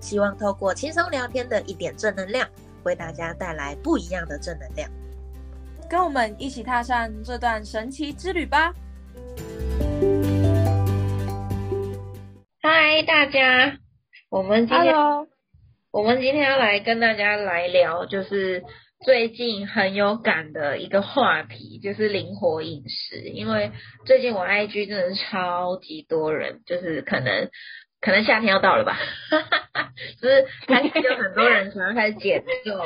希望透过轻松聊天的一点正能量，为大家带来不一样的正能量。跟我们一起踏上这段神奇之旅吧！嗨，大家，我们今天我们今天要来跟大家来聊，就是最近很有感的一个话题，就是灵活饮食。因为最近我 IG 真的是超级多人，就是可能。可能夏天要到了吧，就是开始有很多人想要开始减重，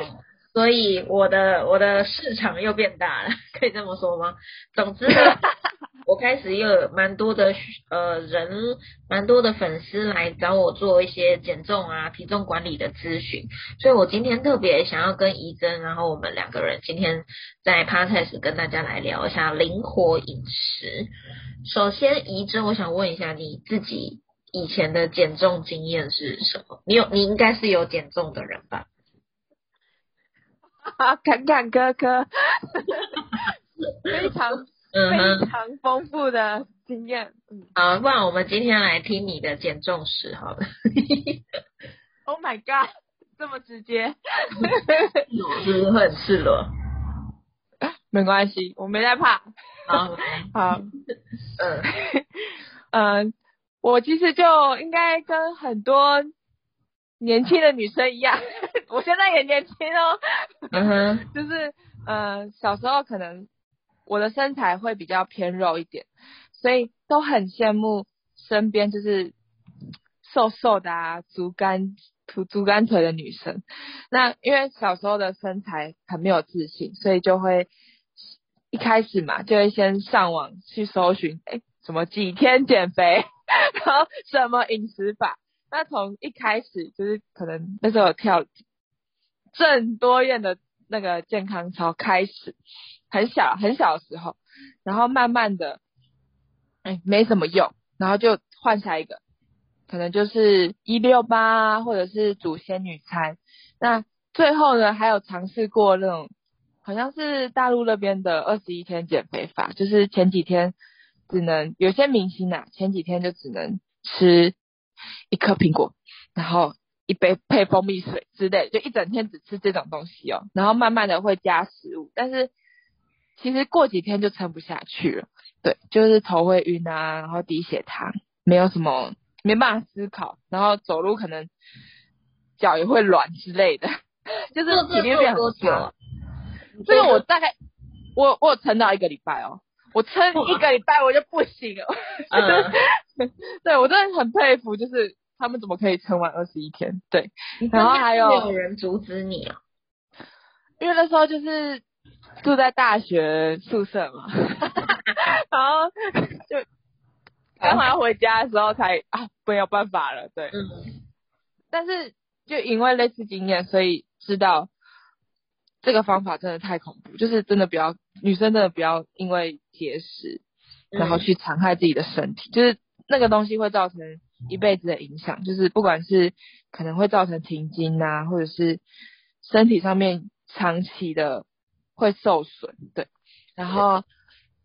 所以我的我的市场又变大了，可以这么说吗？总之呢，我开始又有蛮多的呃人，蛮多的粉丝来找我做一些减重啊、体重管理的咨询，所以我今天特别想要跟怡珍，然后我们两个人今天在 podcast 跟大家来聊一下灵活饮食。首先，怡珍，我想问一下你自己。以前的减重经验是什么？你有，你应该是有减重的人吧？坎坎坷坷，非常 非常丰富的经验。好，不然我们今天来听你的减重史好了。Oh my god，这么直接，是不是会很赤裸？没关系，我没在怕。好，好，嗯嗯。我其实就应该跟很多年轻的女生一样，我现在也年轻哦。嗯哼，就是呃小时候可能我的身材会比较偏肉一点，所以都很羡慕身边就是瘦瘦的啊，竹竿竹竹竿腿的女生。那因为小时候的身材很没有自信，所以就会一开始嘛就会先上网去搜寻，哎，什么几天减肥。然后什么饮食法？那从一开始就是可能那时候跳郑多燕的那个健康操开始，很小很小的时候，然后慢慢的，哎没什么用，然后就换下一个，可能就是一六八或者是煮仙女餐。那最后呢，还有尝试过那种好像是大陆那边的二十一天减肥法，就是前几天。只能有些明星啊，前几天就只能吃一颗苹果，然后一杯配蜂蜜水之类，就一整天只吃这种东西哦。然后慢慢的会加食物，但是其实过几天就撑不下去了。对，就是头会晕啊，然后低血糖，没有什么没办法思考，然后走路可能脚也会软之类的，就是体力变很差。这个我大概我我有撑到一个礼拜哦。我撑一个礼拜我就不行了，对我真的很佩服，就是他们怎么可以撑完二十一天？对，然后还有人阻止你啊？因为那时候就是住在大学宿舍嘛，然后就 刚好要回家的时候才啊没有办法了，对，嗯，但是就因为类似经验，所以知道。这个方法真的太恐怖，就是真的不要女生真的不要因为节食，然后去残害自己的身体，就是那个东西会造成一辈子的影响，就是不管是可能会造成停经啊，或者是身体上面长期的会受损，对，然后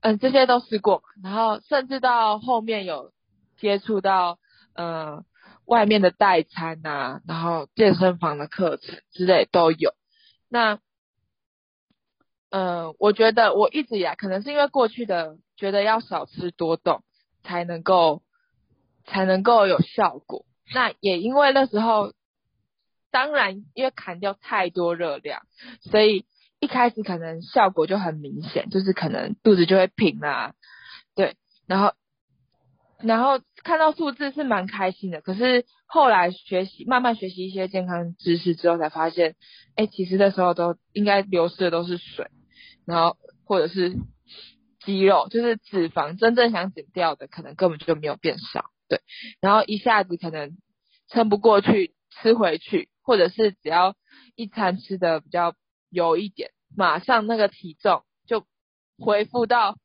嗯这些都试过，然后甚至到后面有接触到嗯外面的代餐啊，然后健身房的课程之类都有，那。嗯，我觉得我一直以来可能是因为过去的觉得要少吃多动才能够才能够有效果。那也因为那时候，当然因为砍掉太多热量，所以一开始可能效果就很明显，就是可能肚子就会平啦，对，然后然后看到数字是蛮开心的。可是后来学习慢慢学习一些健康知识之后，才发现，哎，其实那时候都应该流失的都是水。然后或者是肌肉，就是脂肪，真正想减掉的，可能根本就没有变少，对。然后一下子可能撑不过去，吃回去，或者是只要一餐吃的比较油一点，马上那个体重就恢复到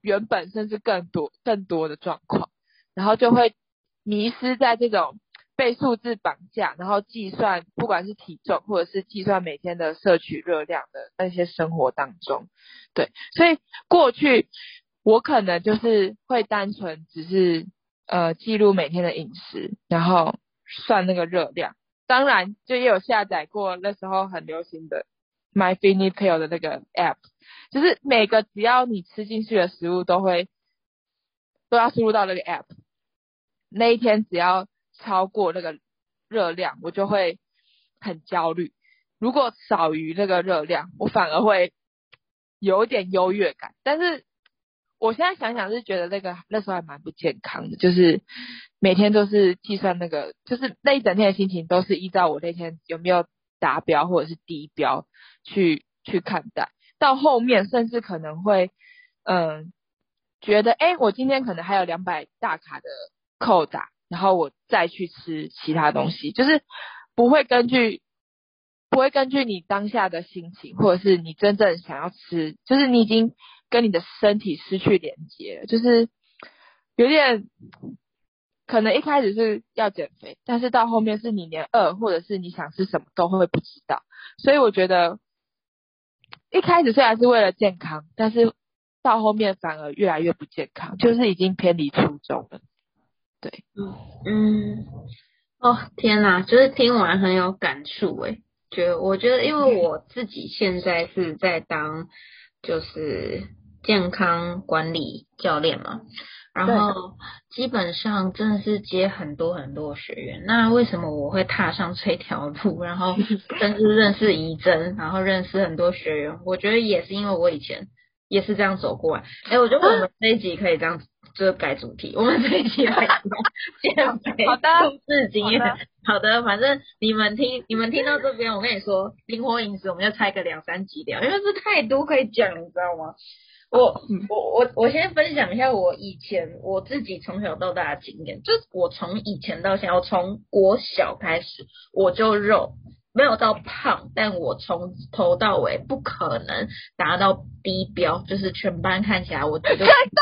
原本甚至更多更多的状况，然后就会迷失在这种被数字绑架，然后计算不管是体重或者是计算每天的摄取热量的那些生活当中，对，所以过去我可能就是会单纯只是呃记录每天的饮食，然后算那个热量。当然，就也有下载过那时候很流行的 MyFitnessPal 的那个 App，就是每个只要你吃进去的食物都会都要输入到那个 App，那一天只要超过那个热量，我就会很焦虑。如果少于那个热量，我反而会有一点优越感。但是我现在想想是觉得那个那时候还蛮不健康的，就是。每天都是计算那个，就是那一整天的心情都是依照我那天有没有达标或者是低标去去看待。到后面甚至可能会，嗯，觉得哎，我今天可能还有两百大卡的扣打，然后我再去吃其他东西，就是不会根据不会根据你当下的心情，或者是你真正想要吃，就是你已经跟你的身体失去连接了，就是有点。可能一开始是要减肥，但是到后面是你连饿或者是你想吃什么都会不知道，所以我觉得一开始虽然是为了健康，但是到后面反而越来越不健康，就是已经偏离初衷了。对，嗯嗯，哦天哪，就是听完很有感触诶，觉得我觉得因为我自己现在是在当就是健康管理教练嘛。然后基本上真的是接很多很多学员。那为什么我会踏上这条路？然后 甚至认识怡珍，然后认识很多学员。我觉得也是因为我以前也是这样走过来。哎，我觉得我们这一集可以这样，就改主题。我们这一期来减肥好的故事经验。好的，反正你们听，你们听到这边，我跟你说，灵活饮食，我们就拆个两三集聊，因为是太多可以讲，你知道吗？我我我我先分享一下我以前我自己从小到大的经验，就是我从以前到现在，我从国小开始我就肉。没有到胖，但我从头到尾不可能达到低标，就是全班看起来我觉得真的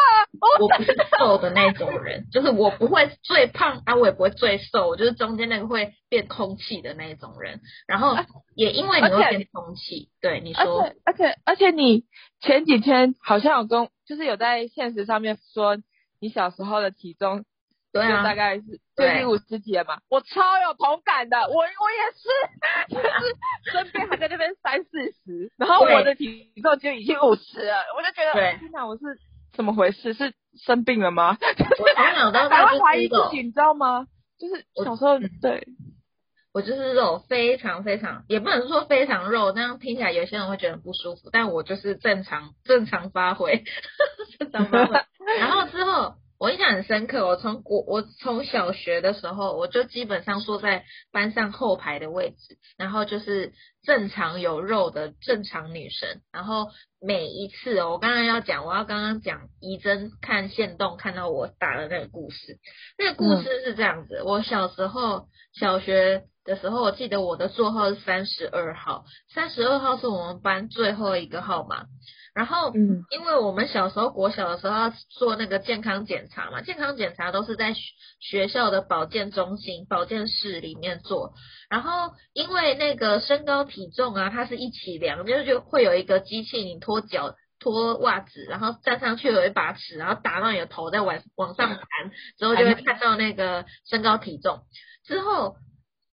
我不是瘦的那种人，就是我不会最胖啊，我也不会最瘦，我就是中间那个会变空气的那种人。然后也因为你会变空气，对你说，而且而且你前几天好像有跟，就是有在现实上面说你小时候的体重。对啊，大概是最近五十几了嘛，我超有同感的，我我也是，就是身边还在那边三四十，然后我的体重就已经五十了，我就觉得天哪，我是怎么回事？是生病了吗？我从小到大会怀疑自己，你知道吗？就是小时候对，我就是肉非常非常，也不能说非常肉，那样听起来有些人会觉得不舒服，但我就是正常正常发挥，正常发挥，然后之后。我印象很深刻，我从我我从小学的时候，我就基本上坐在班上后排的位置，然后就是正常有肉的正常女生。然后每一次哦，我刚刚要讲，我要刚刚讲怡珍看线动看到我打的那个故事，那个故事是这样子：我小时候小学的时候，我记得我的座号是三十二号，三十二号是我们班最后一个号码。然后，嗯，因为我们小时候国小的时候要做那个健康检查嘛，健康检查都是在学校的保健中心、保健室里面做。然后，因为那个身高体重啊，它是一起量，就是就会有一个机器，你脱脚、脱袜子，然后站上去有一把尺，然后打到你的头，再往往上弹，之后就会看到那个身高体重。之后。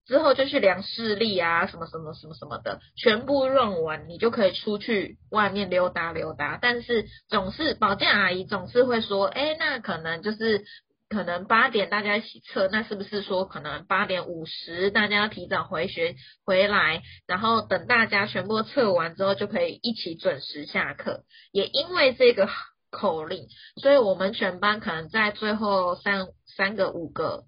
之后就去量视力啊，什么什么什么什么的，全部用完，你就可以出去外面溜达溜达。但是总是保健阿姨总是会说，哎，那可能就是可能八点大家一起测，那是不是说可能八点五十大家要提早回学回来，然后等大家全部测完之后就可以一起准时下课。也因为这个口令，所以我们全班可能在最后三三个五个。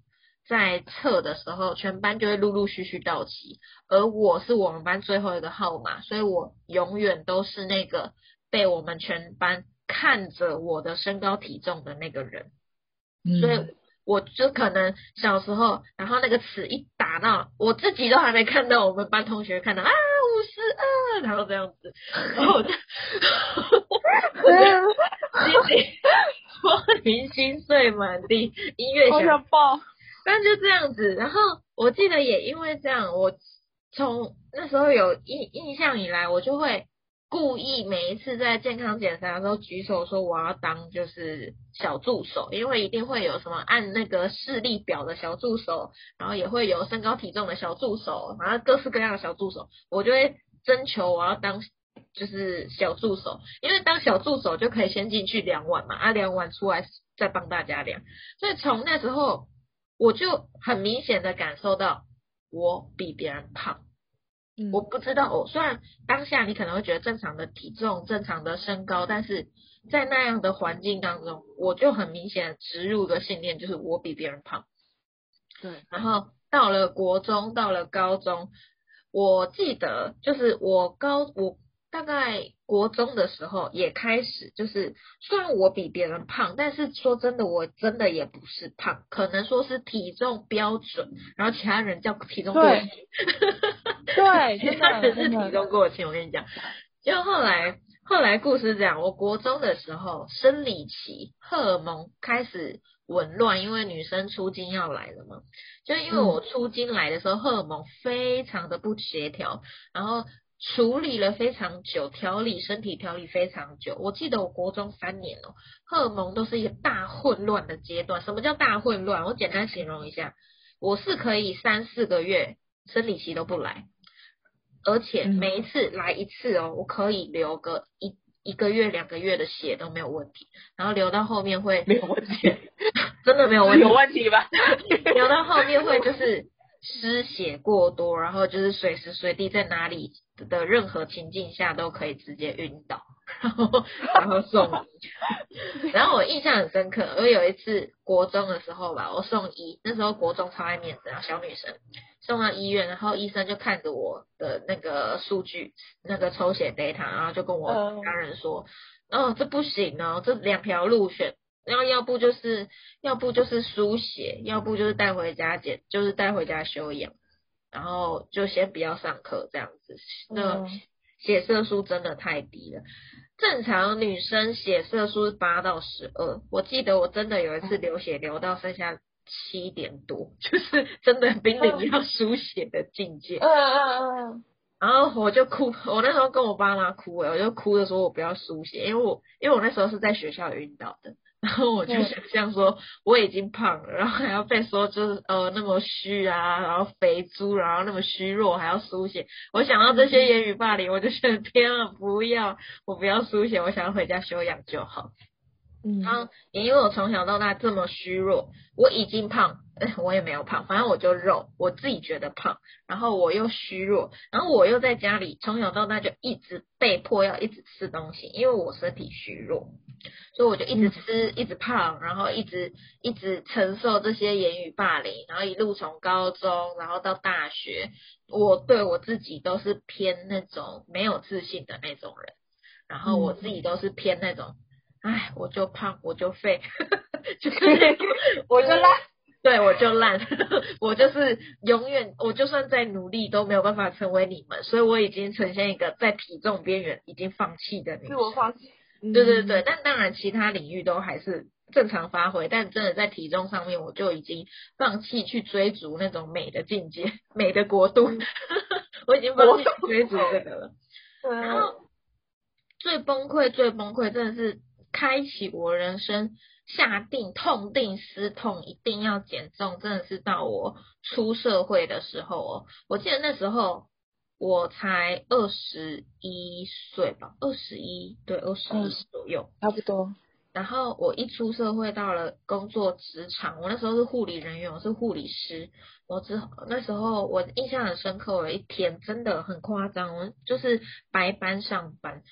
在测的时候，全班就会陆陆续续到齐，而我是我们班最后一个号码，所以我永远都是那个被我们全班看着我的身高体重的那个人，所以我就可能小时候，然后那个尺一打打到我自己都还没看到，我们班同学看到啊五十二，然后这样子，然后我就，心里玻璃心碎满地，音乐响爆，但就这样子，然后我记得也因为这样，我从那时候有印印象以来，我就会。故意每一次在健康检查的时候举手说我要当就是小助手，因为一定会有什么按那个视力表的小助手，然后也会有身高体重的小助手，然后各式各样的小助手，我就会征求我要当就是小助手，因为当小助手就可以先进去量碗嘛，啊量完出来再帮大家量，所以从那时候我就很明显的感受到我比别人胖。我不知道我，虽然当下你可能会觉得正常的体重、正常的身高，但是在那样的环境当中，我就很明显植入个信念，就是我比别人胖。对，然后到了国中，到了高中，我记得就是我高我。大概国中的时候也开始，就是虽然我比别人胖，但是说真的，我真的也不是胖，可能说是体重标准，然后其他人叫体重过轻，对，其他人是体重过轻。我跟你讲，就后来后来故事讲，我国中的时候生理期荷尔蒙开始紊乱，因为女生出经要来了嘛，就因为我出经来的时候荷尔蒙非常的不协调，然后。处理了非常久，调理身体调理非常久。我记得我国中三年哦，荷尔蒙都是一个大混乱的阶段。什么叫大混乱？我简单形容一下，我是可以三四个月生理期都不来，而且每一次来一次哦，我可以流个一一个月两个月的血都没有问题，然后流到后面会没有问题，真的没有问题，有问题吧？流到后面会就是失血过多，然后就是随时随地在哪里。的任何情境下都可以直接晕倒，然后然后送，然后我印象很深刻，我有一次国中的时候吧，我送医，那时候国中超爱面子啊，小女生送到医院，然后医生就看着我的那个数据，那个抽血 data，然后就跟我家人说，哦，这不行哦，这两条路选，然后要不就是要不就是输血，要不就是带回家检，就是带回家休养。然后就先不要上课这样子，那血色素真的太低了。正常女生血色素八到十二，我记得我真的有一次流血流到剩下七点多，就是 真的濒临要输血的境界。嗯嗯嗯。然后我就哭，我那时候跟我爸妈哭，我就哭着说我不要输血，因为我因为我那时候是在学校晕倒的。然后我就想象说我已经胖了，然后还要被说就是呃那么虚啊，然后肥猪，然后那么虚弱还要输血。我想到这些言语霸凌，我就觉得天啊，不要，我不要输血，我想要回家休养就好。嗯，然后也因为我从小到大这么虚弱，我已经胖，我也没有胖，反正我就肉，我自己觉得胖，然后我又虚弱，然后我又在家里从小到大就一直被迫要一直吃东西，因为我身体虚弱。所以我就一直吃，一直胖，然后一直一直承受这些言语霸凌，然后一路从高中，然后到大学，我对我自己都是偏那种没有自信的那种人，然后我自己都是偏那种，哎，我就胖，我就废，就是 我就烂，对我就烂，我就是永远，我就算再努力都没有办法成为你们，所以我已经呈现一个在体重边缘已经放弃的你，自我放弃。对对对，但当然其他领域都还是正常发挥，但真的在体重上面，我就已经放弃去追逐那种美的境界、美的国度，我已经放弃追逐这个了。然后最崩溃、最崩溃，真的是开启我人生，下定痛定思痛，一定要减重，真的是到我出社会的时候哦。我记得那时候。我才二十一岁吧，二十一，对，二十一左右，差不多。然后我一出社会，到了工作职场，我那时候是护理人员，我是护理师。我之那时候我印象很深刻，有一天真的很夸张，我就是白班上班，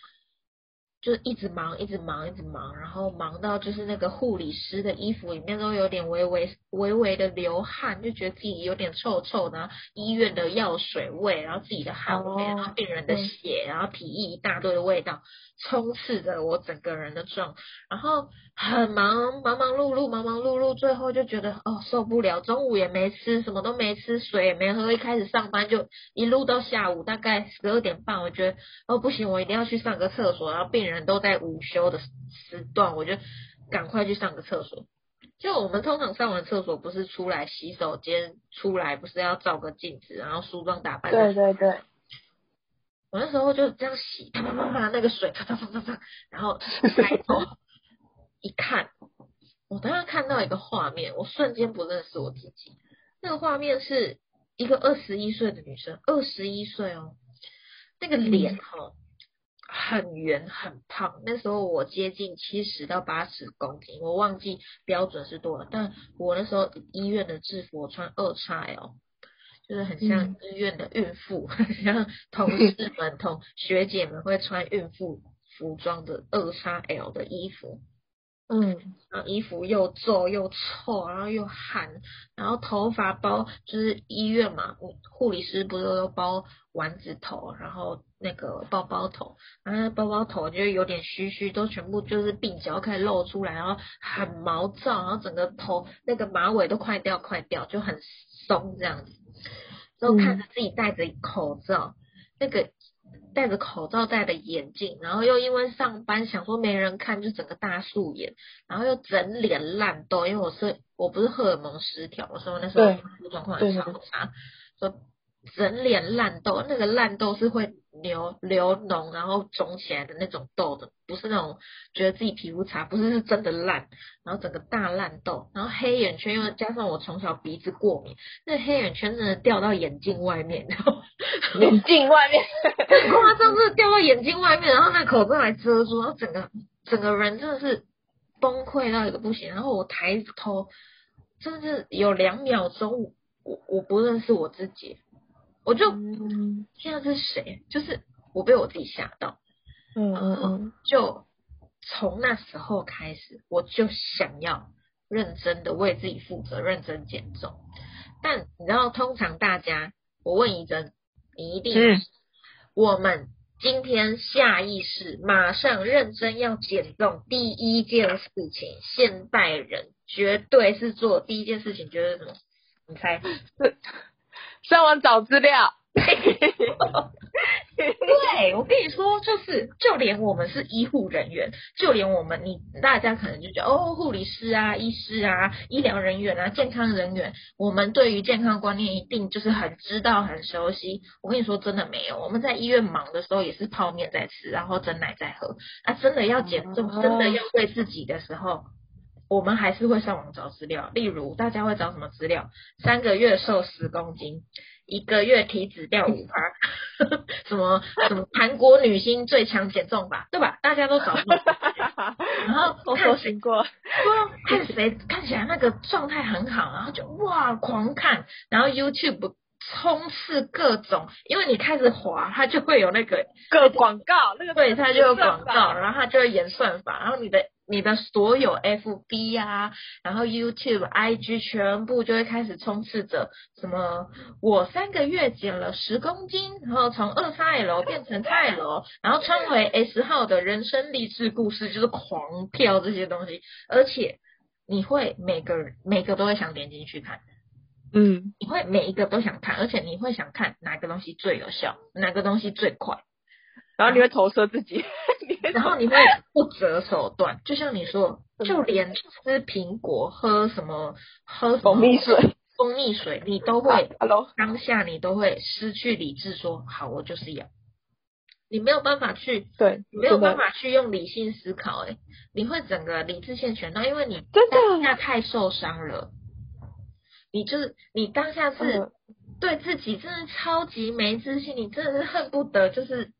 就是一直忙，一直忙，一直忙，然后忙到就是那个护理师的衣服里面都有点微微微微的流汗，就觉得自己有点臭臭的，医院的药水味，然后自己的汗味，然后病人的血，然后体液一大堆的味道，充斥着我整个人的状，然后很忙，忙忙碌碌，忙忙碌碌，最后就觉得哦受不了，中午也没吃，什么都没吃，水也没喝，一开始上班就一路到下午大概十二点半，我觉得哦不行，我一定要去上个厕所，然后病人。人都在午休的时段，我就赶快去上个厕所。就我们通常上完厕所，不是出来洗手间出来，不是要照个镜子，然后梳妆打扮。对对对。我那时候就这样洗，啪啪啪啪，那个水啪啪啪啪啪，然后抬头 一看，我当时看到一个画面，我瞬间不认识我自己。那个画面是一个二十一岁的女生，二十一岁哦，那个脸哈。很圆很胖，那时候我接近七十到八十公斤，我忘记标准是多少，但我那时候医院的制服我穿二叉 L，就是很像医院的孕妇，很像同 事们同学姐们会穿孕妇服装的二叉 L 的衣服。嗯，然后衣服又皱又臭，然后又汗，然后头发包就是医院嘛，护理师不是都包丸子头，然后那个包包头，然后包包头就有点虚虚，都全部就是鬓角开始露出来，然后很毛躁，然后整个头那个马尾都快掉快掉，就很松这样子，然后看着自己戴着口罩，那个。戴着口罩戴的眼镜，然后又因为上班想说没人看，就整个大素颜，然后又整脸烂痘，因为我是我不是荷尔蒙失调，我说那时候状况很超差，说整脸烂痘，那个烂痘是会流流脓，然后肿起来的那种痘的，不是那种觉得自己皮肤差，不是是真的烂，然后整个大烂痘，然后黑眼圈，因为加上我从小鼻子过敏，那黑眼圈真的掉到眼镜外面，然后 眼镜外面，夸张，真的掉到眼镜外面，然后那口罩还遮住，然后整个整个人真的是崩溃到一个不行，然后我抬头，真的是有两秒钟，我我不认识我自己。我就现在是谁？就是我被我自己吓到，嗯嗯嗯，就从那时候开始，我就想要认真的为自己负责，认真减重。但你知道，通常大家，我问一真，你一定，我们今天下意识马上认真要减重，第一件事情，现代人绝对是做第一件事情，觉得什么？你猜？上网找资料，对我跟你说，就是就连我们是医护人员，就连我们你大家可能就觉得哦，护理师啊、医师啊、医疗人员啊、健康人员，我们对于健康观念一定就是很知道、很熟悉。我跟你说，真的没有，我们在医院忙的时候也是泡面在吃，然后蒸奶在喝。啊，真的要减重，真的要对自己的时候。我们还是会上网找资料，例如大家会找什么资料？三个月瘦十公斤，一个月体脂掉五趴，什么什么韩国女星最强减重法，对吧？大家都找 过，然后我搜寻过，说看谁看起来那个状态很好，然后就哇狂看，然后 YouTube 充斥各种，因为你开始滑，它就会有那个个广告，那个对，它就有广告，然后它就会演算法，然后你的。你的所有 FB 啊，然后 YouTube、IG 全部就会开始充斥着什么？我三个月减了十公斤，然后从二叉 L 变成 XL，然后穿回 S 号的人生励志故事，就是狂跳这些东西，而且你会每个人每个都会想点进去看，嗯，你会每一个都想看，而且你会想看哪个东西最有效，哪个东西最快。然后你会投射自己，然后你会不择手段，就像你说，就连吃苹果、喝什么、喝蜂蜜水、蜂蜜水，你都会，Hello，当下你都会失去理智，说好，我就是要，你没有办法去，对，没有办法去用理性思考，哎，你会整个理智线全断，因为你真的下太受伤了，你就是你当下是对自己真的超级没自信，你真的是恨不得就是。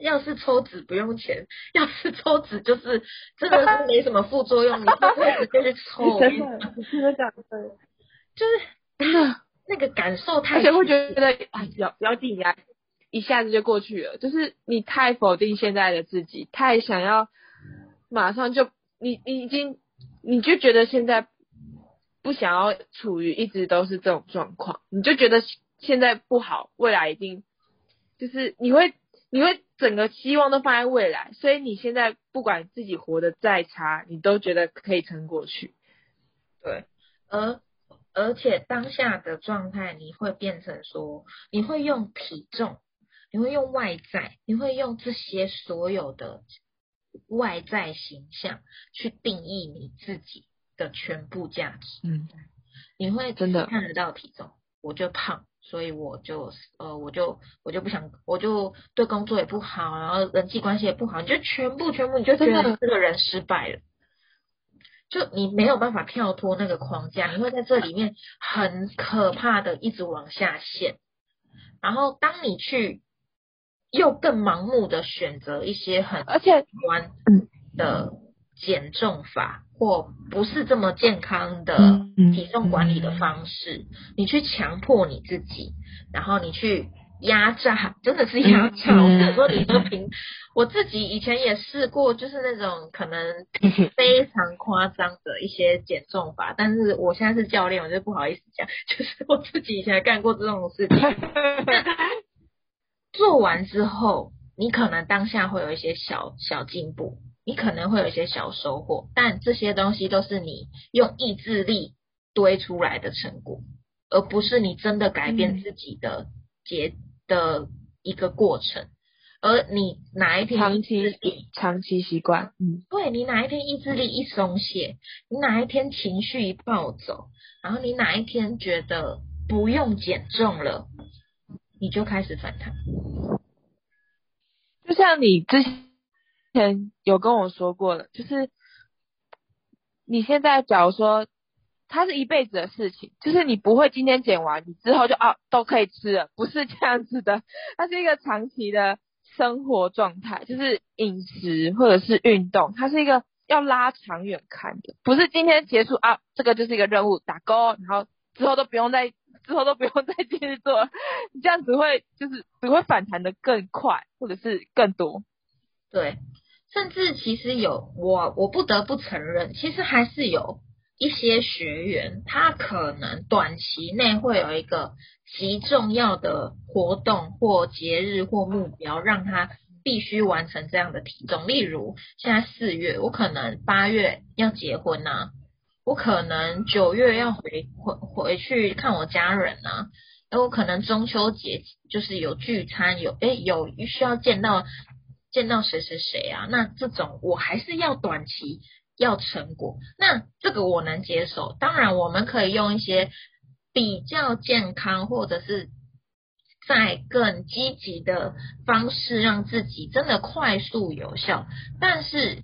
要是抽脂不用钱，要是抽脂就是真的是没什么副作用，你就直接去抽。真的，真的？就是 那个感受太，而且会觉得哎，不要不要定压，一下子就过去了。就是你太否定现在的自己，太想要马上就你你已经你就觉得现在不想要处于一直都是这种状况，你就觉得现在不好，未来一定就是你会你会整个希望都放在未来，所以你现在不管自己活得再差，你都觉得可以撑过去。对，而。而且当下的状态，你会变成说，你会用体重，你会用外在，你会用这些所有的外在形象去定义你自己的全部价值。嗯，你会真的看得到体重，我就胖，所以我就呃，我就我就不想，我就对工作也不好，然后人际关系也不好，你就全部全部你就觉得这个人失败了。就你没有办法跳脱那个框架，你会在这里面很可怕的一直往下陷。然后当你去又更盲目的选择一些很而且端的减重法，或不是这么健康的体重管理的方式，你去强迫你自己，然后你去。压榨 真的是压榨，我说你说平，我自己以前也试过，就是那种可能 非常夸张的一些减重法，但是我现在是教练，我就不好意思讲，就是我自己以前干过这种事情。做完之后，你可能当下会有一些小小进步，你可能会有一些小收获，但这些东西都是你用意志力堆出来的成果，而不是你真的改变自己的结。的一个过程，而你哪一天长期长期习惯，嗯，对你哪一天意志力一松懈，你哪一天情绪一暴走，然后你哪一天觉得不用减重了，你就开始反弹。就像你之前前有跟我说过了，就是你现在假如说。它是一辈子的事情，就是你不会今天剪完，你之后就啊都可以吃了，不是这样子的。它是一个长期的生活状态，就是饮食或者是运动，它是一个要拉长远看的，不是今天结束啊，这个就是一个任务打勾，然后之后都不用再之后都不用再继续做，你这样子会就是只会反弹的更快，或者是更多。对，甚至其实有我我不得不承认，其实还是有。一些学员，他可能短期内会有一个极重要的活动或节日或目标，让他必须完成这样的体重。例如，现在四月，我可能八月要结婚呐，我可能九月要回回回去看我家人呐，然后可能中秋节就是有聚餐，有诶有需要见到见到谁谁谁啊？那这种我还是要短期。要成果，那这个我能接受。当然，我们可以用一些比较健康，或者是在更积极的方式，让自己真的快速有效。但是，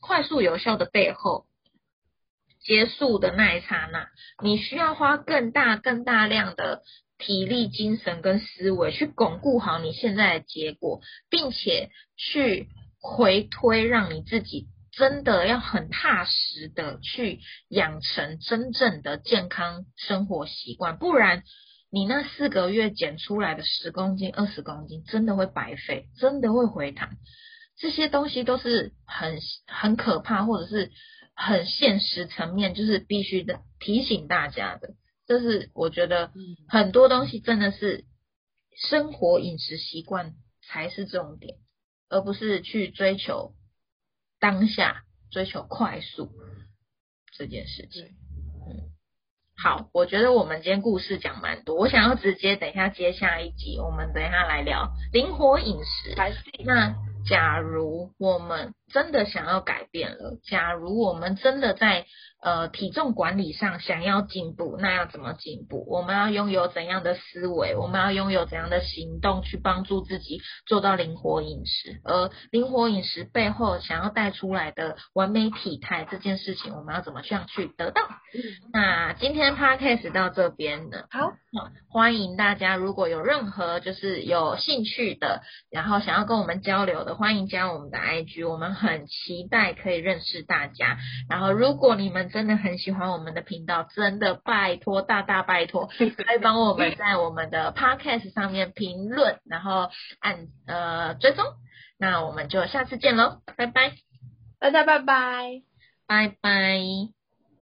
快速有效的背后，结束的那一刹那，你需要花更大、更大量的体力、精神跟思维去巩固好你现在的结果，并且去回推，让你自己。真的要很踏实的去养成真正的健康生活习惯，不然你那四个月减出来的十公斤、二十公斤，真的会白费，真的会回弹。这些东西都是很很可怕，或者是很现实层面，就是必须的提醒大家的。这是我觉得很多东西真的是生活饮食习惯才是重点，而不是去追求。当下追求快速这件事情，嗯，好，我觉得我们今天故事讲蛮多，我想要直接等一下接下一集，我们等一下来聊灵活饮食。那假如我们真的想要改变了，假如我们真的在呃体重管理上想要进步，那要怎么进步？我们要拥有怎样的思维？我们要拥有怎样的行动去帮助自己做到灵活饮食？而灵活饮食背后想要带出来的完美体态这件事情，我们要怎么样去得到？那今天 podcast 到这边呢？好，欢迎大家，如果有任何就是有兴趣的，然后想要跟我们交流的，欢迎加我们的 IG，我们。很期待可以认识大家。然后，如果你们真的很喜欢我们的频道，真的拜托大大拜托，可以帮我们在我们的 Podcast 上面评论，然后按呃追踪。那我们就下次见喽，拜拜，大家拜拜，拜拜。